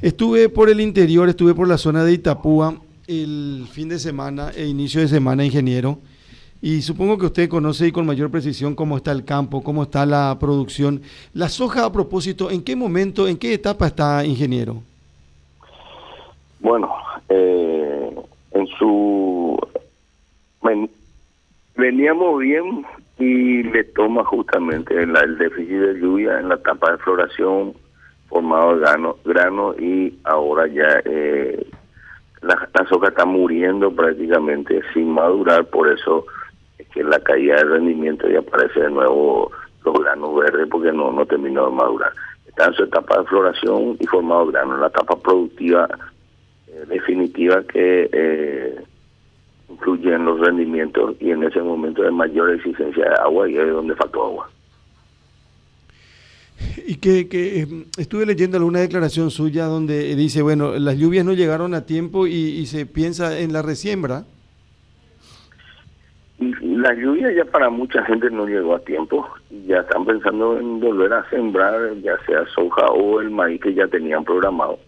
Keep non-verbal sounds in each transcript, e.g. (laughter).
Estuve por el interior, estuve por la zona de Itapúa el fin de semana e inicio de semana, ingeniero. Y supongo que usted conoce y con mayor precisión cómo está el campo, cómo está la producción. La soja, a propósito, ¿en qué momento, en qué etapa está, ingeniero? Bueno, eh, en su... veníamos bien y le toma justamente el, el déficit de lluvia en la etapa de floración formado grano, grano y ahora ya eh, la, la soja está muriendo prácticamente sin madurar, por eso que la caída de rendimiento ya aparece de nuevo los granos verdes porque no, no terminó de madurar. Está en su etapa de floración y formado grano, la etapa productiva eh, definitiva que eh, influye en los rendimientos y en ese momento de mayor exigencia de agua y es donde faltó agua. Y que, que eh, estuve leyendo alguna declaración suya donde dice, bueno, las lluvias no llegaron a tiempo y, y se piensa en la resiembra. La lluvia ya para mucha gente no llegó a tiempo. Ya están pensando en volver a sembrar ya sea soja o el maíz que ya tenían programado.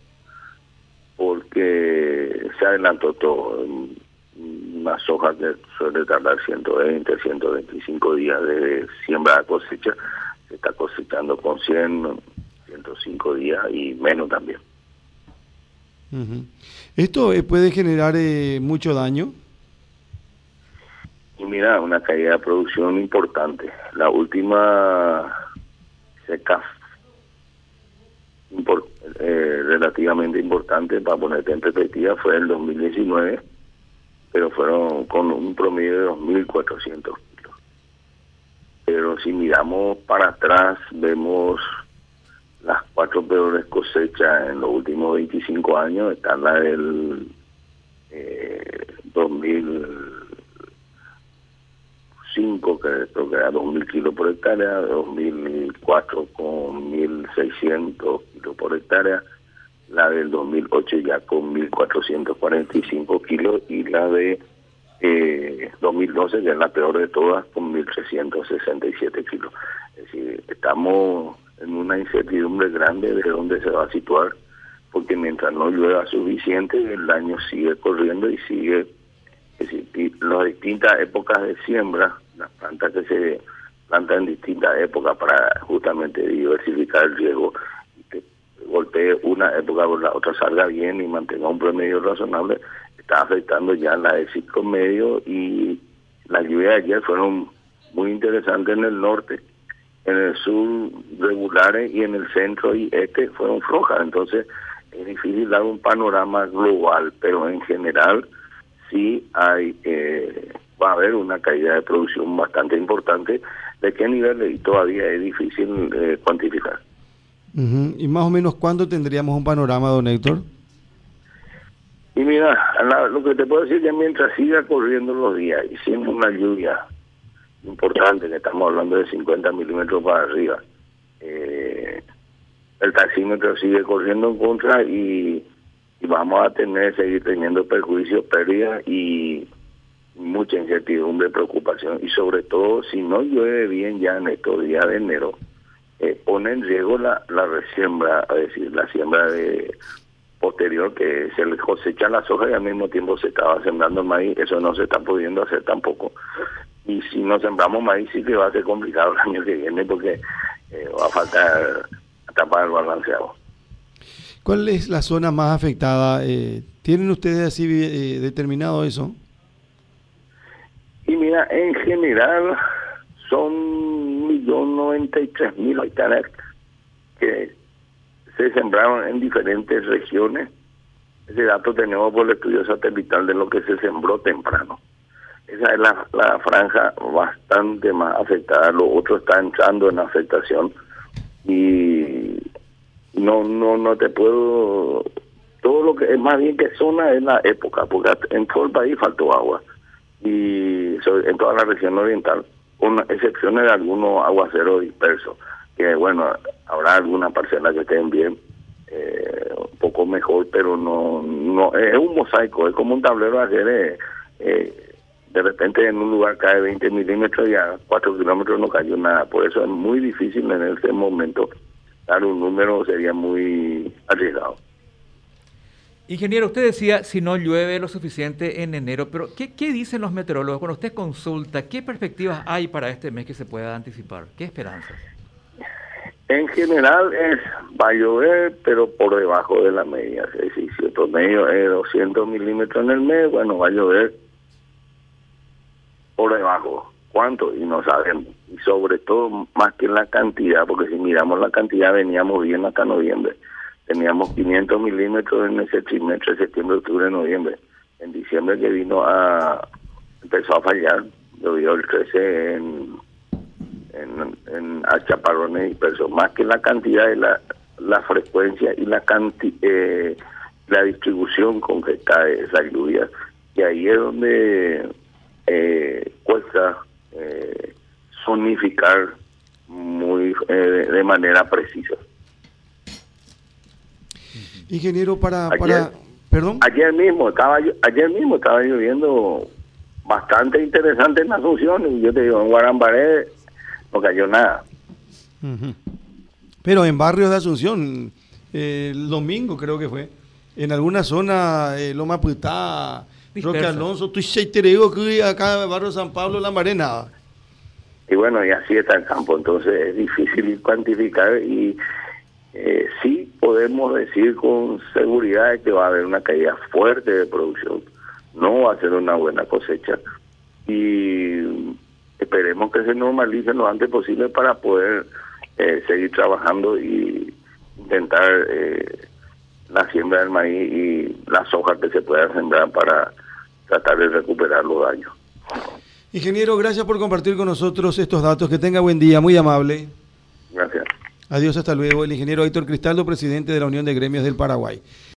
Porque se adelantó todo. Una soja que suele tardar 120, 125 días de siembra a cosecha. se está cosechando con 100, 105 días y menos también. ¿Esto eh, puede generar eh, mucho daño? Y mira, una caída de producción importante. La última seca eh, relativamente importante, para ponerte en perspectiva, fue el 2019, pero fueron con un promedio de 2.400 kilos. Pero si miramos para atrás, vemos las cuatro peores cosechas en los últimos 25 años, está la del eh, 2000 5, que creo que era 2.000 kilos por hectárea, 2004 con 1.600 kilos por hectárea, la del 2008 ya con 1.445 kilos y la de eh, 2012, que es la peor de todas, con 1.367 kilos. Es decir, estamos en una incertidumbre grande de dónde se va a situar, porque mientras no llueva suficiente, el año sigue corriendo y sigue es decir, las distintas épocas de siembra, las plantas que se plantan en distintas épocas para justamente diversificar el riesgo y que golpee una época por la otra salga bien y mantenga un promedio razonable, está afectando ya la de ciclo medio y las lluvias de ayer fueron muy interesantes en el norte, en el sur regulares y en el centro y este fueron flojas, entonces es difícil dar un panorama global, pero en general sí hay eh, va a haber una caída de producción bastante importante. ¿De qué nivel? Y todavía es difícil eh, cuantificar. ¿Y más o menos cuándo tendríamos un panorama, don Héctor? Y mira, lo que te puedo decir es que mientras siga corriendo los días y siendo una lluvia importante, que estamos hablando de 50 milímetros para arriba, eh, el taxímetro sigue corriendo en contra y vamos a tener, seguir teniendo perjuicios, pérdidas y mucha incertidumbre, preocupación. Y sobre todo si no llueve bien ya en estos días de enero, eh, pone en riesgo la, la resiembra, es decir, la siembra de posterior que se le cosecha la soja y al mismo tiempo se estaba sembrando maíz, eso no se está pudiendo hacer tampoco. Y si no sembramos maíz sí que va a ser complicado el (laughs) año que viene porque eh, va a faltar tapar el balanceado. ¿Cuál es la zona más afectada? Eh, ¿Tienen ustedes así eh, determinado eso? Y mira, en general son 1.093.000 hectáreas que se sembraron en diferentes regiones. Ese dato tenemos por el estudio satelital de lo que se sembró temprano. Esa es la, la franja bastante más afectada. Lo otro está entrando en afectación y no no no te puedo todo lo que es más bien que zona es la época porque en todo el país faltó agua y en toda la región oriental con excepciones de algunos aguaceros dispersos que bueno habrá alguna parcela que estén bien eh, un poco mejor pero no no es un mosaico es como un tablero de ajedrez eh, de repente en un lugar cae 20 milímetros y a 4 kilómetros no cayó nada por eso es muy difícil en ese momento dar un número sería muy arriesgado. Ingeniero, usted decía si no llueve lo suficiente en enero, pero ¿qué, ¿qué, dicen los meteorólogos? Cuando usted consulta, ¿qué perspectivas hay para este mes que se pueda anticipar? ¿Qué esperanzas? En general es, va a llover, pero por debajo de la media. Es decir, si el promedio es 200 milímetros en el mes, bueno, va a llover por debajo. ¿Cuánto? Y no sabemos. Y sobre todo, más que la cantidad, porque si miramos la cantidad, veníamos bien hasta noviembre teníamos 500 milímetros en ese trimestre, septiembre, octubre, noviembre. En diciembre que vino a, empezó a fallar, llovió el 13 en, en, en a chaparrones dispersos, más que la cantidad de la, la frecuencia y la canti, eh, la distribución con que cae esa lluvia. Y ahí es donde eh, cuesta eh, sonificar muy eh, de manera precisa. Ingeniero, para, para, perdón. Ayer mismo estaba ayer mismo estaba lloviendo bastante interesante en Asunción y yo te digo en Guarambaré no cayó nada. Pero en barrios de Asunción eh, el domingo creo que fue en alguna zona eh, Loma Putá, Roque Alonso, tú te digo que acá en barrio San Pablo Lambaré nada. Y bueno, y así está el campo, entonces es difícil cuantificar y eh, sí podemos decir con seguridad que va a haber una caída fuerte de producción, no va a ser una buena cosecha y esperemos que se normalice lo antes posible para poder eh, seguir trabajando y intentar eh, la siembra del maíz y las hojas que se puedan sembrar para tratar de recuperar los daños. Ingeniero, gracias por compartir con nosotros estos datos. Que tenga buen día, muy amable. Gracias. Adiós, hasta luego. El ingeniero Héctor Cristaldo, presidente de la Unión de Gremios del Paraguay.